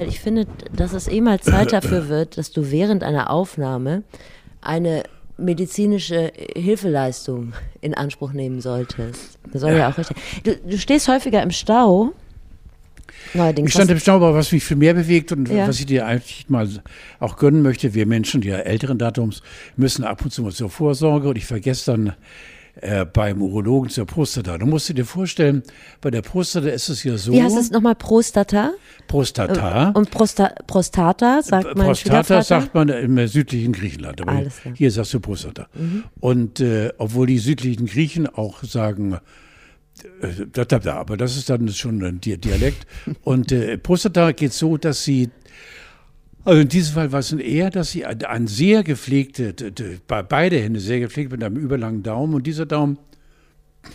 Ich finde, dass es eh mal Zeit dafür wird, dass du während einer Aufnahme eine medizinische Hilfeleistung in Anspruch nehmen solltest. Das soll ja, auch richtig. Du, du stehst häufiger im Stau. Neuerdings. Ich stand im Stau, aber was mich viel mehr bewegt und ja. was ich dir eigentlich mal auch gönnen möchte, wir Menschen, die ja älteren Datums, müssen ab und zu mal zur Vorsorge und ich vergesse dann äh, beim Urologen zur Prostata. Du musst dir vorstellen, bei der Prostata ist es ja so. Wie heißt es nochmal Prostata? Prostata. Äh, und Prosta Prostata sagt man Prostata sagt man im südlichen Griechenland. Aber Alles klar. hier sagst du Prostata. Mhm. Und äh, obwohl die südlichen Griechen auch sagen, äh, aber das ist dann schon ein Dialekt. Und äh, Prostata geht so, dass sie also in diesem Fall war es eher, dass sie ein sehr gepflegte, beide Hände sehr gepflegt mit einem überlangen Daumen und dieser Daumen äh,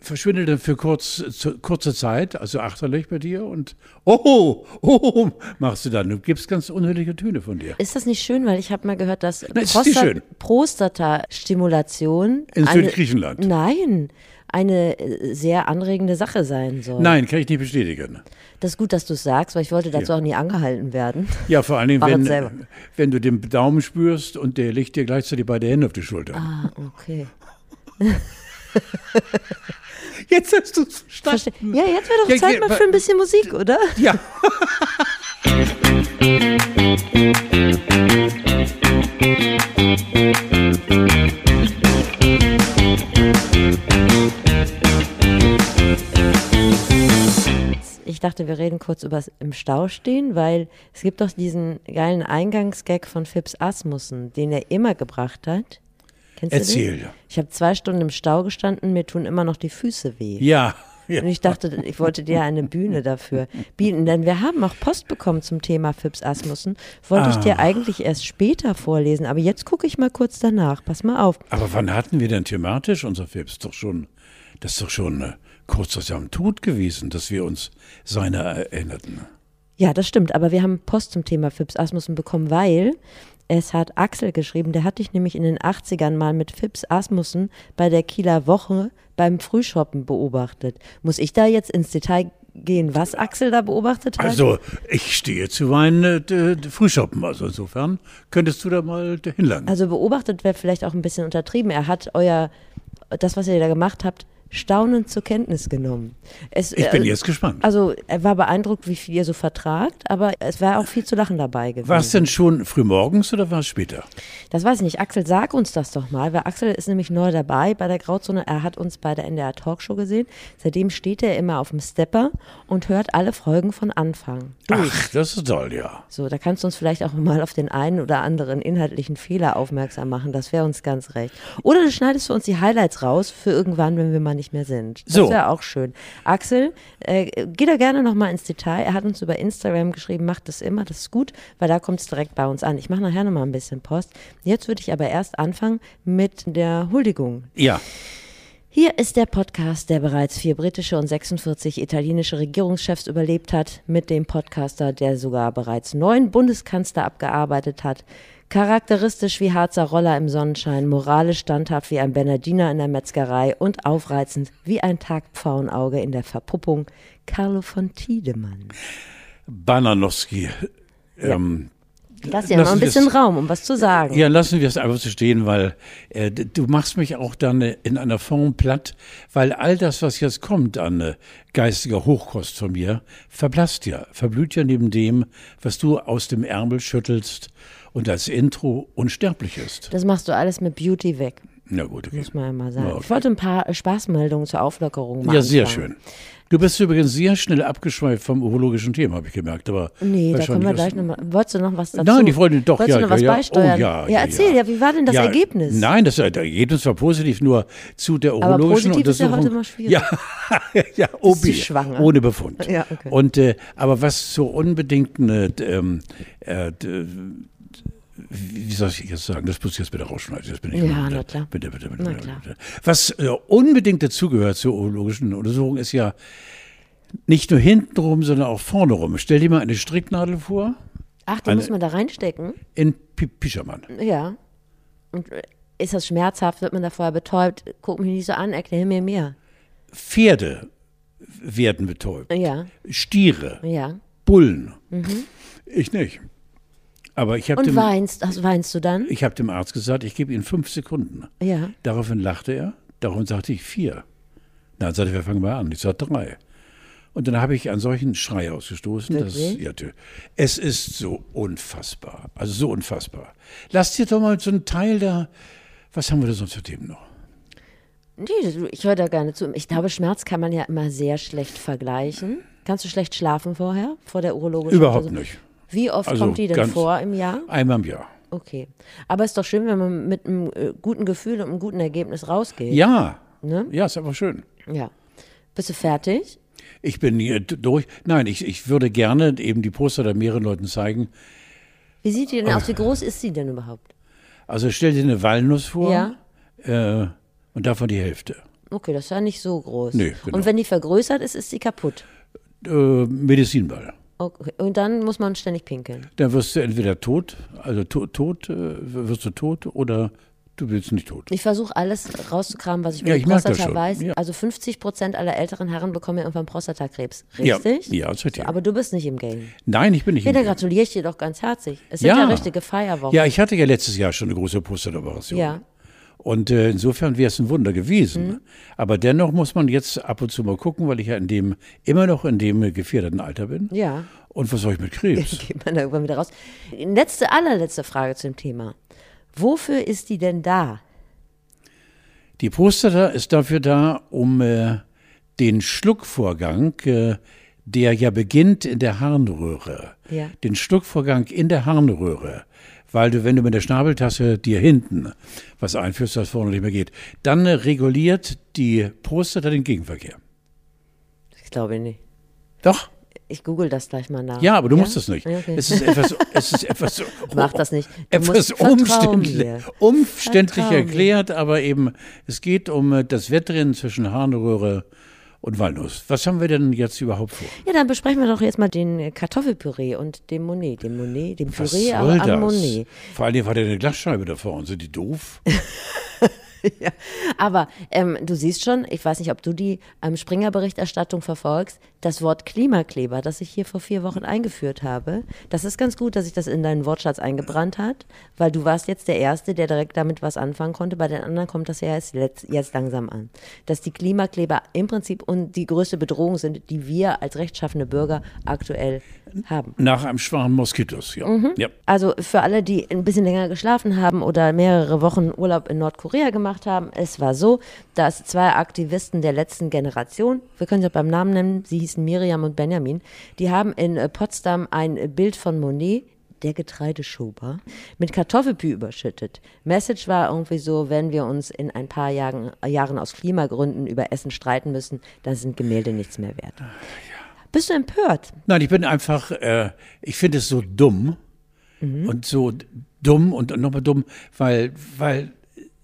verschwindet dann für kurz, kurze Zeit, also achterlich bei dir und oh, oh, machst du dann. Du gibst ganz unhörliche Töne von dir. Ist das nicht schön, weil ich habe mal gehört, dass Prostat Prostata-Stimulation in Südgriechenland. Nein, eine äh, sehr anregende Sache sein soll. Nein, kann ich nicht bestätigen. Das ist gut, dass du es sagst, weil ich wollte dazu ja. auch nie angehalten werden. Ja, vor allen Dingen, wenn, wenn du den Daumen spürst und der legt dir gleichzeitig beide Hände auf die Schulter. Ah, okay. Jetzt hast du es verstanden. Ja, jetzt wäre doch ja, Zeit mal für ein bisschen Musik, oder? Ja. dachte, wir reden kurz über im Stau stehen, weil es gibt doch diesen geilen Eingangsgag von Phipps Asmussen, den er immer gebracht hat. Kennst Erzähl. Ich habe zwei Stunden im Stau gestanden, mir tun immer noch die Füße weh. Ja. Ja. Und ich dachte, ich wollte dir eine Bühne dafür bieten, denn wir haben auch Post bekommen zum Thema Phipps Asmussen. Wollte ah. ich dir ah. eigentlich erst später vorlesen, aber jetzt gucke ich mal kurz danach. Pass mal auf. Aber wann hatten wir denn thematisch unser Phipps? Doch schon, das ist doch schon kurz vor seinem Tod gewesen, dass wir uns seiner erinnerten. Ja, das stimmt, aber wir haben Post zum Thema Phipps Asmussen bekommen, weil es hat Axel geschrieben, der hatte ich nämlich in den 80ern mal mit Phipps Asmussen bei der Kieler Woche beim Frühshoppen beobachtet. Muss ich da jetzt ins Detail gehen, was Axel da beobachtet hat? Also, ich stehe zu meinen äh, Frühshoppen, also insofern könntest du da mal hinlangen. Also beobachtet wäre vielleicht auch ein bisschen untertrieben. Er hat euer, das, was ihr da gemacht habt, staunend zur Kenntnis genommen. Es, ich bin äh, jetzt gespannt. Also er war beeindruckt, wie viel ihr so vertragt, aber es war auch viel zu lachen dabei gewesen. War es denn schon frühmorgens oder war es später? Das weiß ich nicht. Axel, sag uns das doch mal, weil Axel ist nämlich neu dabei bei der Grauzone. Er hat uns bei der NDR Talkshow gesehen. Seitdem steht er immer auf dem Stepper und hört alle Folgen von Anfang. Durch. Ach, das ist toll, ja. So, da kannst du uns vielleicht auch mal auf den einen oder anderen inhaltlichen Fehler aufmerksam machen. Das wäre uns ganz recht. Oder du schneidest für uns die Highlights raus für irgendwann, wenn wir mal nicht nicht mehr sind. Das so. wäre auch schön. Axel, äh, geh da gerne nochmal ins Detail. Er hat uns über Instagram geschrieben, macht das immer, das ist gut, weil da kommt es direkt bei uns an. Ich mache nachher nochmal ein bisschen Post. Jetzt würde ich aber erst anfangen mit der Huldigung. Ja. Hier ist der Podcast, der bereits vier britische und 46 italienische Regierungschefs überlebt hat, mit dem Podcaster, der sogar bereits neun Bundeskanzler abgearbeitet hat, Charakteristisch wie Harzer Roller im Sonnenschein, moralisch standhaft wie ein Bernardiner in der Metzgerei und aufreizend wie ein Tagpfauenauge in der Verpuppung, Carlo von Tiedemann. Bananowski. Ja. Ähm, Lass dir noch ein bisschen Raum, um was zu sagen. Ja, lassen wir es einfach so stehen, weil äh, du machst mich auch dann in einer Form platt, weil all das, was jetzt kommt an äh, geistiger Hochkost von mir, verblasst ja, verblüht ja neben dem, was du aus dem Ärmel schüttelst und als Intro unsterblich ist. Das machst du alles mit Beauty weg. Na gut, okay. Muss man ja mal sagen. okay. Ich wollte ein paar Spaßmeldungen zur Auflockerung machen. Ja, sehr schön. Du bist übrigens sehr schnell abgeschweift vom urologischen Thema, habe ich gemerkt. Aber nee, da können wir gleich nochmal. Wolltest du noch was dazu? Nein, die Freundin doch, Wolltest ja. du noch was ja, beisteuern? Oh, ja, ja, erzähl, ja, wie war denn das Ergebnis? Nein, das, das Ergebnis war positiv, nur zu der urologischen aber Untersuchung. Ist ja heute mal schwierig. Ja, ja, OB, schwanger? ohne Befund. Ja, okay. Und, äh, aber was zur unbedingten äh, äh, wie soll ich jetzt sagen, das muss ich jetzt bitte rausschneiden. Das bin ich ja, na klar. Bitte, bitte, bitte, bitte, bitte. Was äh, unbedingt dazugehört zur urologischen Untersuchung ist ja nicht nur hintenrum, sondern auch vorne rum. Stell dir mal eine Stricknadel vor. Ach, die eine, muss man da reinstecken? In P. Ja. Und äh, ist das schmerzhaft? Wird man da vorher betäubt? Guck mich nicht so an, erklär mir mehr. Pferde werden betäubt. Ja. Stiere. Ja. Bullen. Mhm. Ich nicht. Aber ich Und dem, weinst, also weinst du dann? Ich habe dem Arzt gesagt, ich gebe Ihnen fünf Sekunden. Ja. Daraufhin lachte er. Daraufhin sagte ich vier. Dann sagte er, wir fangen mal an. Ich sagte drei. Und dann habe ich einen solchen Schrei ausgestoßen. Dass, ja, es ist so unfassbar. Also so unfassbar. Lass dir doch mal so einen Teil da. Was haben wir da sonst für Themen noch? Nee, ich höre da gerne zu. Ich glaube, Schmerz kann man ja immer sehr schlecht vergleichen. Kannst du schlecht schlafen vorher, vor der urologischen Überhaupt also, nicht. Wie oft also kommt die denn vor im Jahr? Einmal im Jahr. Okay. Aber es ist doch schön, wenn man mit einem äh, guten Gefühl und einem guten Ergebnis rausgeht. Ja. Ne? Ja, ist einfach schön. Ja. Bist du fertig? Ich bin hier durch. Nein, ich, ich würde gerne eben die Poster da mehreren Leuten zeigen. Wie sieht die denn aus? Wie groß ist sie denn überhaupt? Also stell dir eine Walnuss vor. Ja. Äh, und davon die Hälfte. Okay, das ist ja nicht so groß. Nee, genau. Und wenn die vergrößert ist, ist sie kaputt? Äh, Medizinball. Okay. Und dann muss man ständig pinkeln. Dann wirst du entweder tot, also tot, tot äh, wirst du tot oder du willst nicht tot. Ich versuche alles rauszukramen, was ich über ja, die Prostata weiß. Ja. Also 50 Prozent aller älteren Herren bekommen ja irgendwann Prostatakrebs. Richtig? Ja, ja das so, Aber du bist nicht im Game. Nein, ich bin nicht ja, im Game. dann gratuliere ich dir doch ganz herzlich. Es sind ja, ja richtige Feierwochen. Ja, ich hatte ja letztes Jahr schon eine große Prostata-Operation. Ja. Und äh, insofern wäre es ein Wunder gewesen. Mhm. Aber dennoch muss man jetzt ab und zu mal gucken, weil ich ja in dem, immer noch in dem gefährdeten Alter bin. Ja. Und was soll ich mit Krebs? Geht man da irgendwann wieder raus. Letzte, allerletzte Frage zu dem Thema. Wofür ist die denn da? Die Prostata ist dafür da, um äh, den Schluckvorgang, äh, der ja beginnt in der Harnröhre, ja. den Schluckvorgang in der Harnröhre, weil du, wenn du mit der Schnabeltasse dir hinten was einführst, was vorne nicht mehr geht, dann reguliert die Prostata den Gegenverkehr. Ich glaube nicht. Doch. Ich google das gleich mal nach. Ja, aber du ja? musst das nicht. Okay. Es ist etwas, es ist etwas so, Mach das nicht. Du etwas umständlich, umständlich erklärt, aber eben, es geht um das Wettrennen zwischen Harnröhre und Walnuss. Was haben wir denn jetzt überhaupt vor? Ja, dann besprechen wir doch jetzt mal den Kartoffelpüree und den Monet. Den Monet, den Püree am das? Monet. Vor allem war der eine Glasscheibe davor und sind die doof? ja. Aber ähm, du siehst schon, ich weiß nicht, ob du die ähm, Springer-Berichterstattung verfolgst, das Wort Klimakleber, das ich hier vor vier Wochen eingeführt habe, das ist ganz gut, dass sich das in deinen Wortschatz eingebrannt hat, weil du warst jetzt der Erste, der direkt damit was anfangen konnte. Bei den anderen kommt das ja jetzt, jetzt langsam an. Dass die Klimakleber im Prinzip und die größte Bedrohung sind, die wir als rechtschaffene Bürger aktuell haben. Nach einem Schwarm Moskitos, ja. Mhm. ja. Also für alle, die ein bisschen länger geschlafen haben oder mehrere Wochen Urlaub in Nordkorea gemacht haben, es war so, dass zwei Aktivisten der letzten Generation, wir können sie beim Namen nennen, sie hießen Miriam und Benjamin, die haben in äh, Potsdam ein Bild von Monet der Getreideschober, mit Kartoffelpü überschüttet. Message war irgendwie so, wenn wir uns in ein paar Jahren, Jahren aus Klimagründen über Essen streiten müssen, dann sind Gemälde nichts mehr wert. Ja. Bist du empört? Nein, ich bin einfach, äh, ich finde es so dumm mhm. und so dumm und nochmal dumm, weil, weil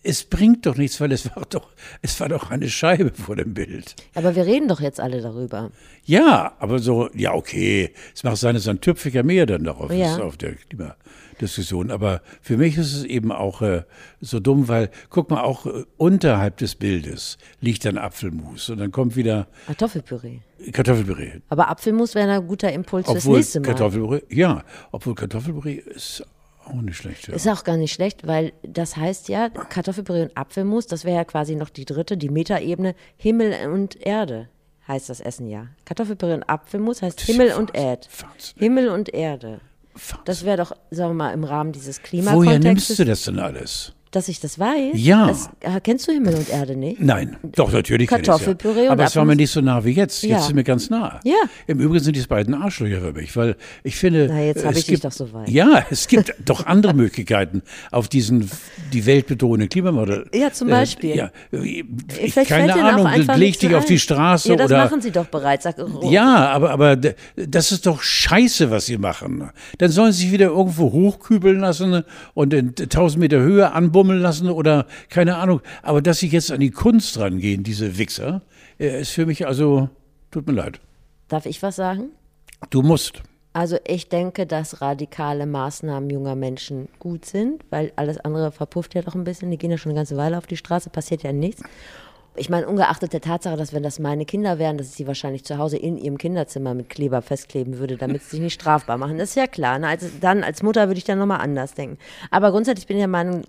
es bringt doch nichts, weil es war doch, es war doch eine Scheibe vor dem Bild. Aber wir reden doch jetzt alle darüber. Ja, aber so, ja, okay. Es macht sein, dass ein tüpfiger mehr dann darauf ja. ist, auf der Klimadiskussion. Aber für mich ist es eben auch äh, so dumm, weil, guck mal, auch äh, unterhalb des Bildes liegt dann Apfelmus und dann kommt wieder. Kartoffelpüree. Kartoffelpüree. Aber Apfelmus wäre ein guter Impuls obwohl fürs nächste Mal. Kartoffelpüree, ja, obwohl Kartoffelpüree ist auch nicht schlecht, ja. Ist auch gar nicht schlecht, weil das heißt ja, Kartoffelpüree und Apfelmus, das wäre ja quasi noch die dritte, die Metaebene, Himmel und Erde heißt das Essen ja. Kartoffelpüree und Apfelmus heißt Himmel und Erde. Himmel und Erde. Das wäre doch, sagen wir mal, im Rahmen dieses Klimakontextes. Woher nimmst du das denn alles? Dass ich das weiß. Ja. Das, äh, kennst du Himmel und Erde nicht? Nein, doch, natürlich. Kartoffelpüree ja. Aber es war mir nicht so nah wie jetzt. Jetzt ja. sind wir ganz nah. Ja. Im Übrigen sind die beiden Arschlöcher für mich, weil ich finde. Na, jetzt habe ich gibt, dich doch so weit. Ja, es gibt doch andere Möglichkeiten auf diesen, die weltbedrohende Klimawandel. Ja, zum Beispiel. Äh, ja, ich, keine Ahnung, leg dich auf die Straße. Ja, das oder, machen sie doch bereits. Sag, oh. Ja, aber, aber das ist doch scheiße, was sie machen. Dann sollen sie sich wieder irgendwo hochkübeln lassen und in 1000 Meter Höhe anbummeln lassen oder keine Ahnung. Aber dass sie jetzt an die Kunst rangehen, diese Wichser, äh, ist für mich also, tut mir leid. Darf ich was sagen? Du musst. Also ich denke, dass radikale Maßnahmen junger Menschen gut sind, weil alles andere verpufft ja doch ein bisschen. Die gehen ja schon eine ganze Weile auf die Straße, passiert ja nichts. Ich meine, ungeachtet der Tatsache, dass wenn das meine Kinder wären, dass ich sie wahrscheinlich zu Hause in ihrem Kinderzimmer mit Kleber festkleben würde, damit sie sich nicht strafbar machen. Das ist ja klar. Ne? Also dann als Mutter würde ich dann nochmal anders denken. Aber grundsätzlich bin ich der Meinung,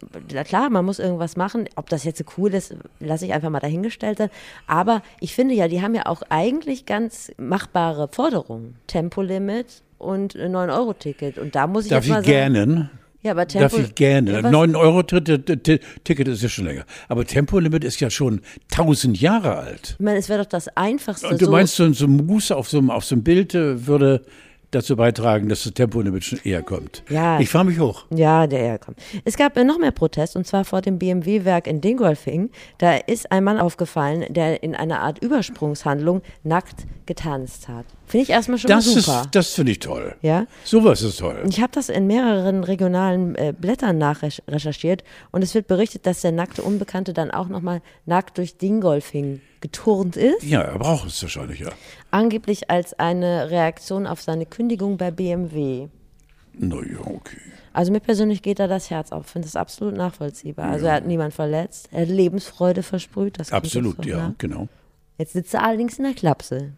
klar, man muss irgendwas machen. Ob das jetzt so cool ist, lasse ich einfach mal dahingestellt sein. Aber ich finde ja, die haben ja auch eigentlich ganz machbare Forderungen. Tempolimit und 9-Euro-Ticket. Und da muss ich Darf jetzt mal ich sagen, gerne ja, aber Tempo, Darf ich gerne. Ja, 9 Euro Ticket ist ja schon länger. Aber Tempolimit ist ja schon 1000 Jahre alt. Ich meine, es wäre doch das Einfachste. Und du meinst, so, so ein Mousse auf so, auf so einem Bild äh, würde dazu beitragen, dass das Tempolimit schon eher kommt. Ja. Ich fahre mich hoch. Ja, der eher kommt. Es gab äh, noch mehr Protest und zwar vor dem BMW-Werk in Dingolfing. Da ist ein Mann aufgefallen, der in einer Art Übersprungshandlung nackt getanzt hat. Finde ich erstmal schon das super. Ist, das finde ich toll. Ja? Sowas ist toll. Ich habe das in mehreren regionalen äh, Blättern nachrecherchiert und es wird berichtet, dass der nackte Unbekannte dann auch nochmal nackt durch Dingolfing geturnt ist. Ja, er braucht es wahrscheinlich, ja. Angeblich als eine Reaktion auf seine Kündigung bei BMW. Na ja, okay. Also mir persönlich geht da das Herz auf. Ich finde das absolut nachvollziehbar. Ja. Also er hat niemand verletzt, er hat Lebensfreude versprüht. Das absolut, ja, nach. genau. Jetzt sitzt er allerdings in der Klapse.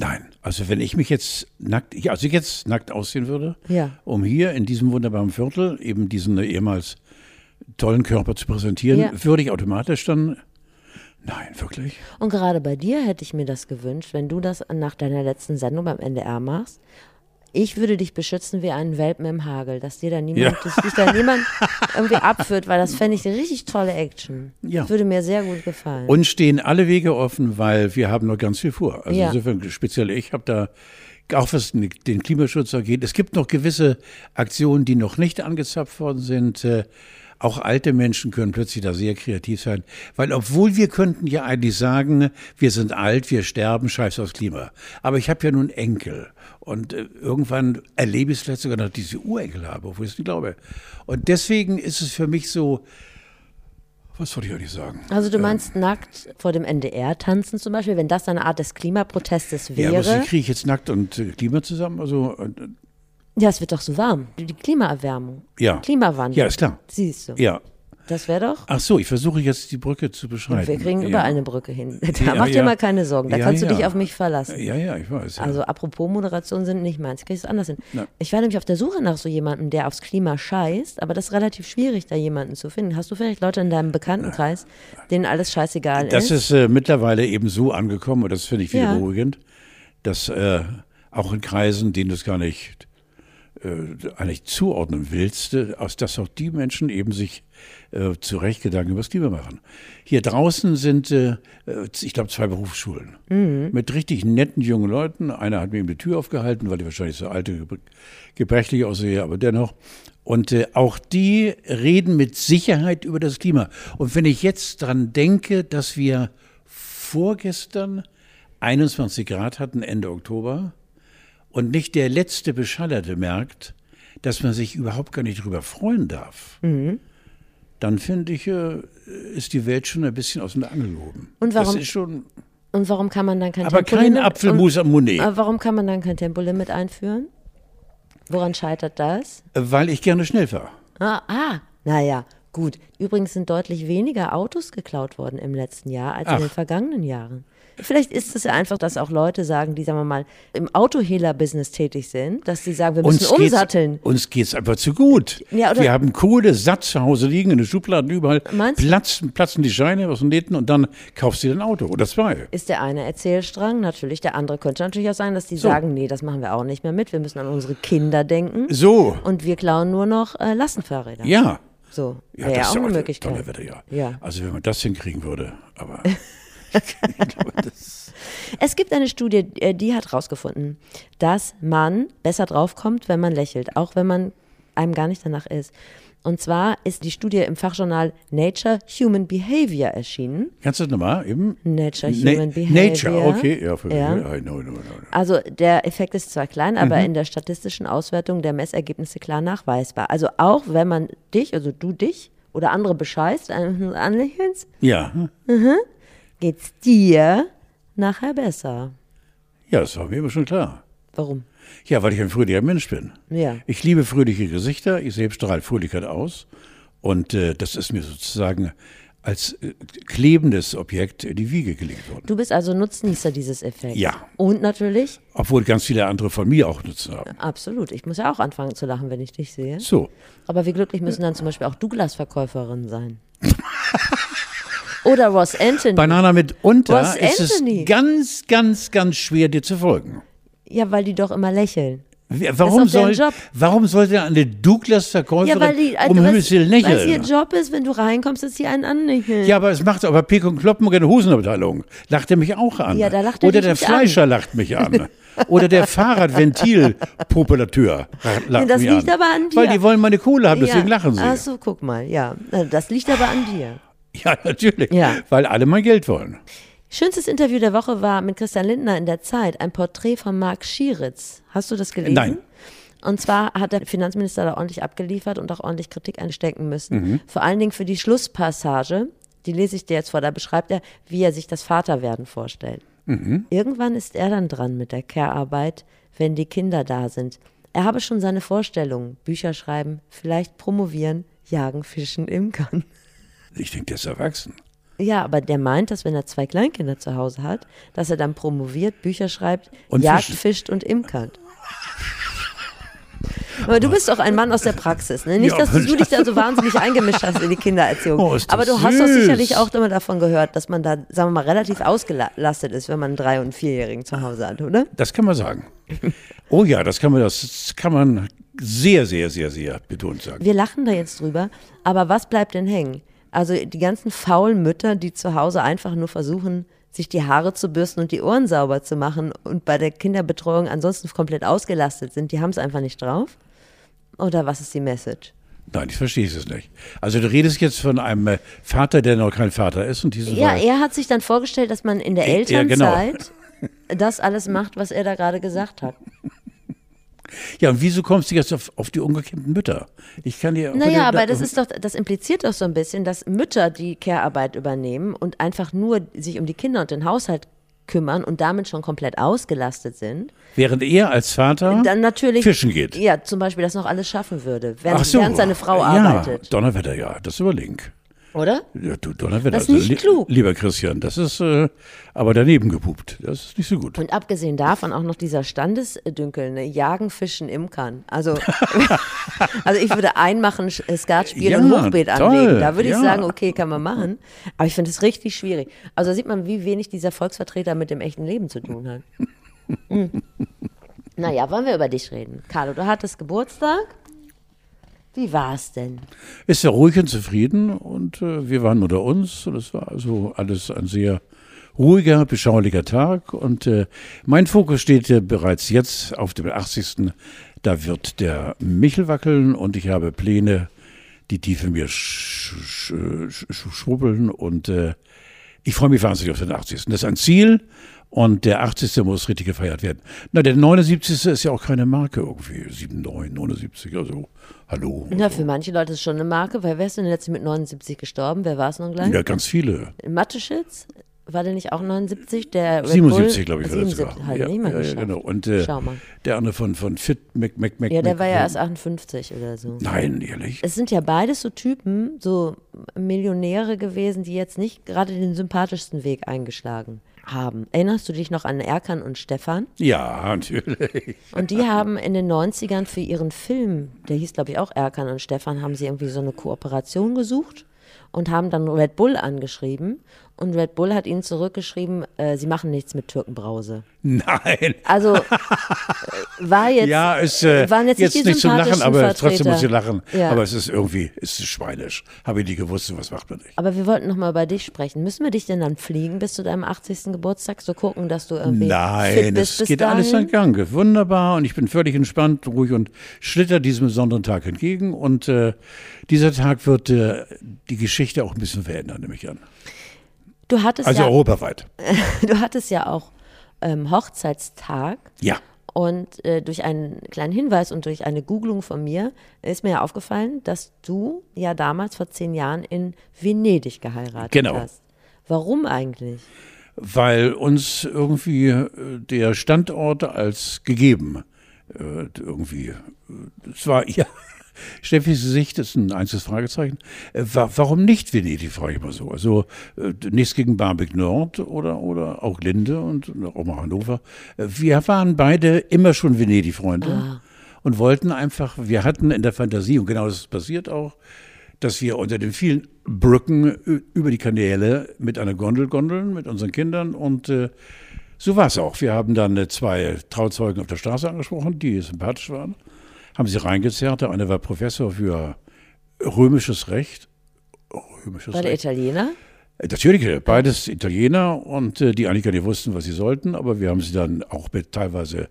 Nein, also wenn ich mich jetzt nackt, also jetzt nackt aussehen würde, ja. um hier in diesem wunderbaren Viertel eben diesen ehemals tollen Körper zu präsentieren, ja. würde ich automatisch dann Nein, wirklich? Und gerade bei dir hätte ich mir das gewünscht, wenn du das nach deiner letzten Sendung beim NDR machst. Ich würde dich beschützen wie einen Welpen im Hagel, dass dir da niemand, ja. dass dich da niemand irgendwie abführt, weil das fände ich eine richtig tolle Action. Ja. Das würde mir sehr gut gefallen. Und stehen alle Wege offen, weil wir haben noch ganz viel vor. Also ja. insofern speziell ich habe da auch was den Klimaschutz angeht. Es gibt noch gewisse Aktionen, die noch nicht angezapft worden sind. Auch alte Menschen können plötzlich da sehr kreativ sein, weil obwohl wir könnten ja eigentlich sagen, wir sind alt, wir sterben, scheiß aufs Klima. Aber ich habe ja nun Enkel und äh, irgendwann erlebe ich es vielleicht sogar noch, dass ich diese Urenkel habe, obwohl ich es nicht glaube. Und deswegen ist es für mich so, was wollte ich eigentlich sagen? Also du ähm, meinst ähm, nackt vor dem NDR tanzen zum Beispiel, wenn das eine Art des Klimaprotestes wäre? Ja, aber wie kriege ich jetzt nackt und äh, Klima zusammen? Also äh, ja, es wird doch so warm. Die Klimaerwärmung. Ja. Klimawandel. Ja, ist klar. Siehst du. Ja. Das wäre doch. Ach so, ich versuche jetzt die Brücke zu beschreiben. wir kriegen überall ja. eine Brücke hin. Da ja, mach dir ja. mal keine Sorgen. Da kannst du dich auf mich verlassen. Ja, ja, ich weiß. Also apropos Moderation sind nicht meins. Kriegst du anders hin. Na. Ich war nämlich auf der Suche nach so jemandem, der aufs Klima scheißt, aber das ist relativ schwierig, da jemanden zu finden. Hast du vielleicht Leute in deinem Bekanntenkreis, denen alles scheißegal das ist? Das ist äh, mittlerweile eben so angekommen, und das finde ich wieder beruhigend, dass äh, auch in Kreisen, denen das gar nicht eigentlich zuordnen willst, äh, aus dass auch die Menschen eben sich äh, zu Recht Gedanken über das Klima machen. Hier draußen sind, äh, äh, ich glaube, zwei Berufsschulen mhm. mit richtig netten jungen Leuten. Einer hat mir eben die Tür aufgehalten, weil ich wahrscheinlich so alte, gebrechlich aussehe, aber dennoch. Und äh, auch die reden mit Sicherheit über das Klima. Und wenn ich jetzt dran denke, dass wir vorgestern 21 Grad hatten, Ende Oktober, und nicht der letzte Beschallerte merkt, dass man sich überhaupt gar nicht darüber freuen darf, mhm. dann finde ich, äh, ist die Welt schon ein bisschen aus dem Angel gehoben. Und warum? Das ist schon, und warum kann man dann kein aber Tempolimit? Aber kein Apfelmus am Monet. Warum kann man dann kein Tempolimit einführen? Woran scheitert das? Weil ich gerne schnell fahre. Ah, ah, naja, gut. Übrigens sind deutlich weniger Autos geklaut worden im letzten Jahr als Ach. in den vergangenen Jahren. Vielleicht ist es ja einfach, dass auch Leute sagen, die, sagen wir mal, im Autohehler-Business tätig sind, dass sie sagen, wir müssen uns umsatteln. Geht's, uns geht es einfach zu gut. Ja, wir haben Kohle satt zu Hause liegen, in den Schubladen überall. Platzen, platzen die Scheine aus den Nähten und dann kaufst du dir ein Auto oder zwei. Ist der eine Erzählstrang, natürlich. Der andere könnte natürlich auch sein, dass die so. sagen, nee, das machen wir auch nicht mehr mit. Wir müssen an unsere Kinder denken. So. und wir klauen nur noch äh, Lastenfahrräder. Ja. So, ja, das ja auch eine Möglichkeit. Tolle ja. ja. Also wenn man das hinkriegen würde, aber es gibt eine Studie, äh, die hat herausgefunden, dass man besser draufkommt, wenn man lächelt, auch wenn man einem gar nicht danach ist. Und zwar ist die Studie im Fachjournal Nature Human Behavior erschienen. Kannst du das nochmal eben? Nature Human Na Behavior. Nature, okay. Ja, für ja. No, no, no. Also der Effekt ist zwar klein, aber mhm. in der statistischen Auswertung der Messergebnisse klar nachweisbar. Also auch wenn man dich, also du dich oder andere bescheißt, anlächelst. Ja. Mhm geht's dir nachher besser. Ja, das war mir immer schon klar. Warum? Ja, weil ich ein fröhlicher Mensch bin. Ja. Ich liebe fröhliche Gesichter, ich selbst strahle Fröhlichkeit aus. Und äh, das ist mir sozusagen als äh, klebendes Objekt in die Wiege gelegt worden. Du bist also Nutznießer dieses Effekts. Ja. Und natürlich? Obwohl ganz viele andere von mir auch Nutzen haben. Absolut. Ich muss ja auch anfangen zu lachen, wenn ich dich sehe. So. Aber wie glücklich müssen dann zum Beispiel auch Douglas-Verkäuferinnen sein? Oder Ross Anthony. Banana mit unter Ross ist Anthony. es ganz, ganz, ganz schwer, dir zu folgen. Ja, weil die doch immer lächeln. Warum, soll, warum sollte eine Douglas-Verkäuferin ja, um Himmels Willen lächeln? Weil es ihr Job ist, wenn du reinkommst, dass sie einen anlächeln. Ja, aber es macht aber Pik und Kloppenburg Hosenabteilung. Lacht er mich auch an. Ja, da lacht er Oder der Fleischer an. lacht mich an. Oder der Fahrradventilpopulateur lacht das mich liegt an. aber an dir. Weil die wollen meine Kohle haben, deswegen ja. lachen sie. Ach so, guck mal, ja. Das liegt aber an dir. Ja, natürlich. Ja. Weil alle mein Geld wollen. Schönstes Interview der Woche war mit Christian Lindner in der Zeit, ein Porträt von Marc Schieritz. Hast du das gelesen? Nein. Und zwar hat der Finanzminister da ordentlich abgeliefert und auch ordentlich Kritik einstecken müssen. Mhm. Vor allen Dingen für die Schlusspassage, die lese ich dir jetzt vor, da beschreibt er, wie er sich das Vaterwerden vorstellt. Mhm. Irgendwann ist er dann dran mit der Care-Arbeit, wenn die Kinder da sind. Er habe schon seine Vorstellungen, Bücher schreiben, vielleicht promovieren, jagen, fischen, imkern. Ich denke, der ist erwachsen. Ja, aber der meint, dass wenn er zwei Kleinkinder zu Hause hat, dass er dann promoviert, Bücher schreibt, und jagt, fischen. fischt und imkert. Aber du bist doch ein Mann aus der Praxis. Ne? Nicht, dass du dich da so wahnsinnig eingemischt hast in die Kindererziehung. Oh, aber du süß. hast doch sicherlich auch immer davon gehört, dass man da, sagen wir mal, relativ ausgelastet ist, wenn man einen Drei- und Vierjährigen zu Hause hat, oder? Das kann man sagen. Oh ja, das kann man, das kann man sehr, sehr, sehr, sehr betont sagen. Wir lachen da jetzt drüber, aber was bleibt denn hängen? Also die ganzen faulen Mütter, die zu Hause einfach nur versuchen, sich die Haare zu bürsten und die Ohren sauber zu machen und bei der Kinderbetreuung ansonsten komplett ausgelastet sind, die haben es einfach nicht drauf? Oder was ist die Message? Nein, ich verstehe es nicht. Also du redest jetzt von einem äh, Vater, der noch kein Vater ist und diesen Ja, er hat sich dann vorgestellt, dass man in der Elternzeit ja, genau. das alles macht, was er da gerade gesagt hat. Ja, und wieso kommst du jetzt auf, auf die umgekehrten Mütter? Ich kann dir. Naja, aber das ist doch, das impliziert doch so ein bisschen, dass Mütter die Care-Arbeit übernehmen und einfach nur sich um die Kinder und den Haushalt kümmern und damit schon komplett ausgelastet sind. Während er als Vater dann natürlich, fischen geht. Ja, zum Beispiel das noch alles schaffen würde, während, so. während seine Frau ja, arbeitet. Donnerwetter, ja, das überlink. Oder? Ja, du Donnerwetter. Das ist nicht also, klug. Lieber Christian, das ist äh, aber daneben gepupt. Das ist nicht so gut. Und abgesehen davon auch noch dieser Standesdünkel, ne? Jagen, Fischen, Imkern. Also, also ich würde einmachen, Skat spielen ja, und Hochbeet toll, anlegen. Da würde ja. ich sagen, okay, kann man machen. Aber ich finde es richtig schwierig. Also da sieht man, wie wenig dieser Volksvertreter mit dem echten Leben zu tun hat. mhm. Naja, wollen wir über dich reden. Carlo, du hattest Geburtstag. Wie war es denn? Ist ja ruhig und zufrieden und äh, wir waren unter uns und es war also alles ein sehr ruhiger, beschaulicher Tag und äh, mein Fokus steht äh, bereits jetzt auf dem 80. Da wird der Michel wackeln und ich habe Pläne, die tiefe mir sch sch sch schwubbeln und äh, ich freue mich wahnsinnig auf den 80. Das ist ein Ziel und der 80. muss richtig gefeiert werden. Na, der 79. ist ja auch keine Marke irgendwie. 79, 79, also hallo. Na, also. für manche Leute ist es schon eine Marke, weil wer ist denn letztens mit 79 gestorben? Wer war es nun gleich? Ja, ganz viele. Matteschitz? War der nicht auch 79? Der Red 77, glaube ich, war 77, das halt ja, nicht mal ja, ja, genau. Und äh, Schau mal. der andere von, von Fit Mac, Mac, Mac. Ja, der Mac, war ja erst 58 oder so. Nein, ehrlich. Es sind ja beides so Typen, so Millionäre gewesen, die jetzt nicht gerade den sympathischsten Weg eingeschlagen haben. Erinnerst du dich noch an Erkan und Stefan? Ja, natürlich. Und die haben in den 90ern für ihren Film, der hieß glaube ich auch Erkan und Stefan, haben sie irgendwie so eine Kooperation gesucht und haben dann Red Bull angeschrieben und Red Bull hat ihnen zurückgeschrieben, äh, sie machen nichts mit Türkenbrause. Nein. Also äh, war jetzt, ja, es, äh, waren jetzt, jetzt nicht, nicht zum Lachen, aber Vertreter. trotzdem muss ich lachen. Ja. Aber es ist irgendwie, es ist schweinisch. Habe ich nie gewusst, was macht man nicht. Aber wir wollten noch mal über dich sprechen. Müssen wir dich denn dann fliegen bis zu deinem 80. Geburtstag, so gucken, dass du irgendwie Nein, es geht dahin? alles an Gang. Wunderbar und ich bin völlig entspannt, ruhig und schlitter diesem besonderen Tag entgegen und äh, dieser Tag wird äh, die Geschichte auch ein bisschen verändern, nehme ich an. Du hattest also ja, europaweit. Du hattest ja auch ähm, Hochzeitstag. Ja. Und äh, durch einen kleinen Hinweis und durch eine Googlung von mir ist mir ja aufgefallen, dass du ja damals vor zehn Jahren in Venedig geheiratet genau. hast. Warum eigentlich? Weil uns irgendwie äh, der Standort als gegeben äh, irgendwie, es war ja Steffis Gesicht ist ein einziges Fragezeichen. Äh, warum nicht Venedig, frage ich mal so. Also äh, nichts gegen Barmbek Nord oder, oder auch Linde und auch mal Hannover. Äh, wir waren beide immer schon Venedig-Freunde ah. und wollten einfach, wir hatten in der Fantasie, und genau das ist passiert auch, dass wir unter den vielen Brücken über die Kanäle mit einer Gondel gondeln, mit unseren Kindern und äh, so war es auch. Wir haben dann zwei Trauzeugen auf der Straße angesprochen, die sympathisch waren haben sie reingezerrt. Der eine war Professor für römisches Recht. Römisches war der Recht. Italiener? Äh, natürlich, äh, beides Italiener und äh, die eigentlich gar nicht wussten, was sie sollten, aber wir haben sie dann auch mit teilweise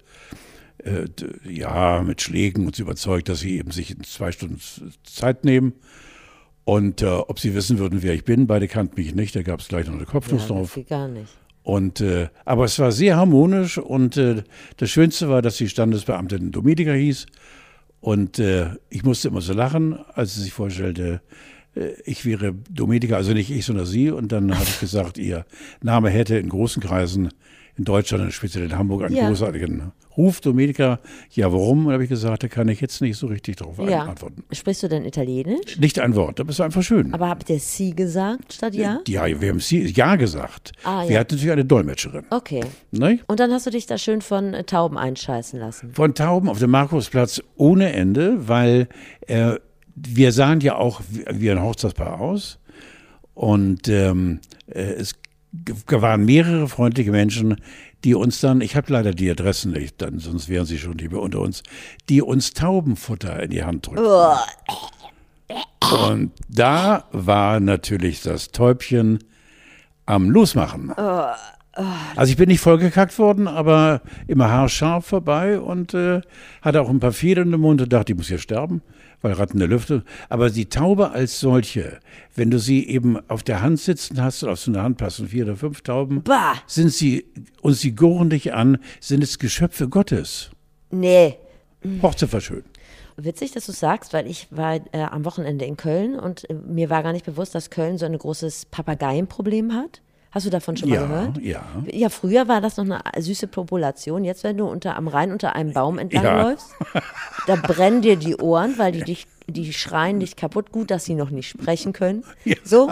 äh, ja, mit Schlägen uns überzeugt, dass sie eben sich in zwei Stunden Zeit nehmen. Und äh, ob sie wissen würden, wer ich bin, beide kannten mich nicht, da gab es gleich noch eine Kopfnuss ja, drauf. gar nicht. Und, äh, aber es war sehr harmonisch und äh, das Schönste war, dass die Standesbeamtin Dominika hieß und äh, ich musste immer so lachen, als sie sich vorstellte, äh, ich wäre Domenica, also nicht ich, sondern sie. Und dann habe ich gesagt, ihr Name hätte in großen Kreisen in Deutschland speziell in Hamburg einen ja. großartigen Ruf. Domenica, ja, warum? Und habe ich gesagt, da kann ich jetzt nicht so richtig drauf ja. antworten. Sprichst du denn Italienisch? Nicht ein Wort, aber es ist einfach schön. Aber habt ihr sie gesagt statt ja? Ja, wir haben sie ja gesagt. Ah, ja. Wir hatten natürlich eine Dolmetscherin. Okay. Ne? Und dann hast du dich da schön von äh, Tauben einscheißen lassen. Von Tauben auf dem Markusplatz ohne Ende, weil äh, wir sahen ja auch wie, wie ein Hochzeitspaar aus. Und ähm, äh, es waren mehrere freundliche Menschen, die uns dann, ich habe leider die Adressen nicht, dann, sonst wären sie schon lieber unter uns, die uns Taubenfutter in die Hand drückten. Und da war natürlich das Täubchen am Losmachen. Also ich bin nicht vollgekackt worden, aber immer haarscharf vorbei und äh, hatte auch ein paar Federn im Mund und dachte, ich muss hier sterben weil Ratten der Lüfte. Aber die Taube als solche, wenn du sie eben auf der Hand sitzen hast und auf so eine Hand passen vier oder fünf Tauben, bah. sind sie, und sie gurren dich an, sind es Geschöpfe Gottes. Nee. Hochzeitverschön. Witzig, dass du sagst, weil ich war äh, am Wochenende in Köln und äh, mir war gar nicht bewusst, dass Köln so ein großes Papageienproblem hat. Hast du davon schon mal ja, gehört? Ja. Ja, früher war das noch eine süße Population. Jetzt, wenn du unter, am Rhein unter einem Baum entlangläufst, ja. da brennen dir die Ohren, weil die dich, die schreien dich kaputt. Gut, dass sie noch nicht sprechen können. Ja. So.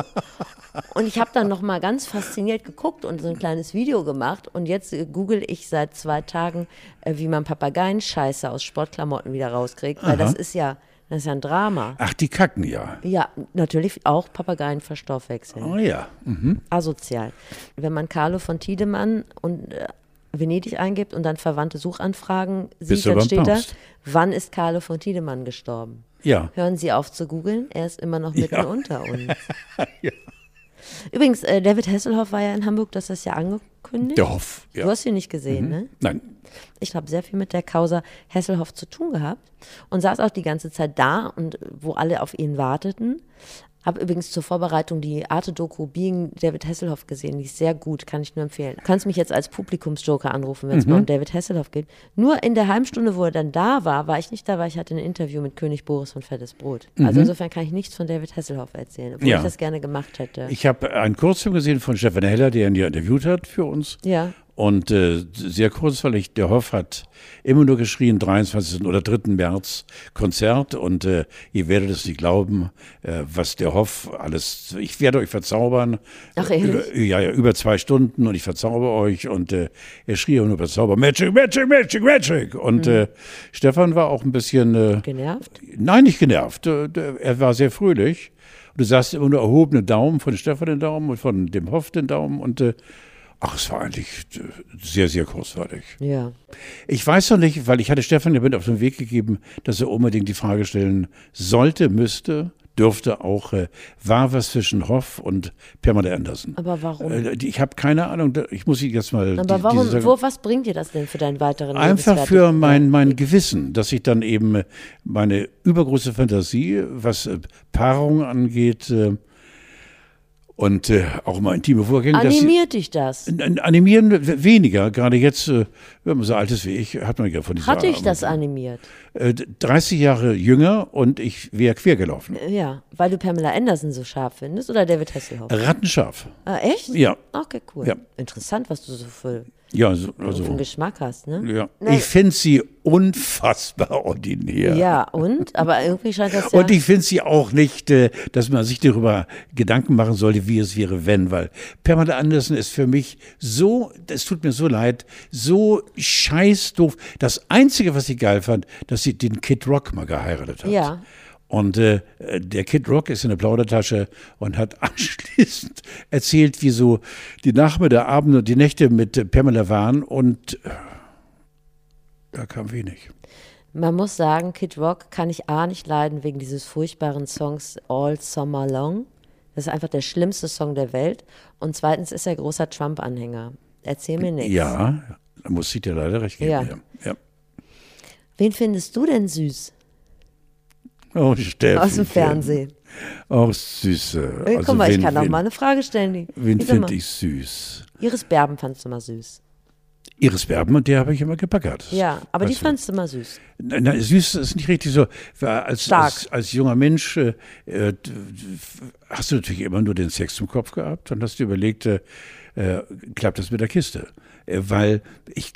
Und ich habe dann noch mal ganz fasziniert geguckt und so ein kleines Video gemacht. Und jetzt äh, google ich seit zwei Tagen, äh, wie man Papageienscheiße aus Sportklamotten wieder rauskriegt. Weil Aha. das ist ja das ist ja ein Drama. Ach, die kacken ja. Ja, natürlich auch Papageien verstoffwechseln. Oh ja. Mhm. Asozial. Wenn man Carlo von Tiedemann und äh, Venedig eingibt und dann verwandte Suchanfragen sieht, dann steht da, wann ist Carlo von Tiedemann gestorben? Ja. Hören Sie auf zu googeln, er ist immer noch mitten ja. unter uns. ja. Übrigens, äh, David Hasselhoff war ja in Hamburg, das ist ja angekündigt. Der Hoff, ja. Du hast ihn nicht gesehen, mhm. ne? Nein. Ich habe sehr viel mit der Causa Hasselhoff zu tun gehabt und saß auch die ganze Zeit da und wo alle auf ihn warteten. Habe übrigens zur Vorbereitung die Arte-Doku Being David Hasselhoff gesehen. Die ist sehr gut, kann ich nur empfehlen. Du kannst mich jetzt als Publikumsjoker anrufen, wenn es mhm. mal um David Hasselhoff geht. Nur in der Heimstunde, wo er dann da war, war ich nicht da, weil ich hatte ein Interview mit König Boris von Fettes Brot. Also mhm. Also insofern kann ich nichts von David Hasselhoff erzählen, obwohl ja. ich das gerne gemacht hätte. Ich habe einen Kurzfilm gesehen von Stefan Heller, der ihn ja interviewt hat für uns. Ja. Und äh, sehr kurzweilig, der Hoff hat immer nur geschrien, 23. oder 3. März Konzert und äh, ihr werdet es nicht glauben, äh, was der Hoff alles, ich werde euch verzaubern. Ach ehrlich? Über, ja, ja, über zwei Stunden und ich verzauber euch und äh, er schrie auch nur verzauber, Magic, Magic, Magic, Magic. Und mhm. äh, Stefan war auch ein bisschen... Äh, genervt? Nein, nicht genervt, äh, er war sehr fröhlich. Du sahst immer nur erhobene Daumen von Stefan den Daumen und von dem Hoff den Daumen und äh, Ach, es war eigentlich äh, sehr, sehr kurzweilig. Ja. Ich weiß noch nicht, weil ich hatte Stefan ja mit auf den Weg gegeben, dass er unbedingt die Frage stellen sollte, müsste, dürfte auch, äh, war was zwischen Hoff und Pamela Anderson. Aber warum? Äh, ich habe keine Ahnung, ich muss ich jetzt mal. Aber die, warum, wo, was bringt dir das denn für deinen weiteren Einfach für mein, mein Gewissen, dass ich dann eben meine übergroße Fantasie, was äh, Paarung angeht, äh, und äh, auch mal intime Vorgänge. Animiert dich das? Animieren weniger. Gerade jetzt, äh, wenn man so alt ist wie ich, hat man ja von dieser Hat dich das animiert? Äh, 30 Jahre jünger und ich wäre quer gelaufen. Äh, ja, weil du Pamela Anderson so scharf findest oder David Hasselhoff? Rattenscharf. Ah, echt? Ja. Okay, cool. Ja. Interessant, was du so für Ja, also, also einen Geschmack hast, ne? Ja. Nee. Ich finde sie unfassbar ordinär. Ja, und? Aber irgendwie scheint das ja. Und ich finde sie auch nicht, äh, dass man sich darüber Gedanken machen sollte, wie es wäre, wenn, weil Pamela Anderson ist für mich so, es tut mir so leid, so scheiß doof. Das Einzige, was ich geil fand, dass sie den Kid Rock mal geheiratet hat. Ja. Und äh, der Kid Rock ist in der Plaudertasche und hat anschließend erzählt, wie so die Nachmittag, Abende und die Nächte mit Pamela waren und äh, da kam wenig. Man muss sagen, Kid Rock kann ich A nicht leiden wegen dieses furchtbaren Songs All Summer Long. Das ist einfach der schlimmste Song der Welt. Und zweitens ist er großer Trump-Anhänger. Erzähl mir nichts. Ja, da muss ich dir leider recht geben. Ja. ja. Wen findest du denn süß? Oh, Steffen. Aus dem Fernsehen. Auch süße. Also Guck mal, wen, ich kann auch mal eine Frage stellen. Wen finde ich süß? Iris Berben fandst du mal süß. Iris Berben und der habe ich immer gepackert. Ja, aber weißt die fandst du immer süß. Nein, na, süß ist nicht richtig so. Als, als, als, junger Mensch äh, äh, hast du natürlich immer nur den Sex im Kopf gehabt und hast dir überlegt, äh, äh klappt das mit der Kiste? Äh, weil ich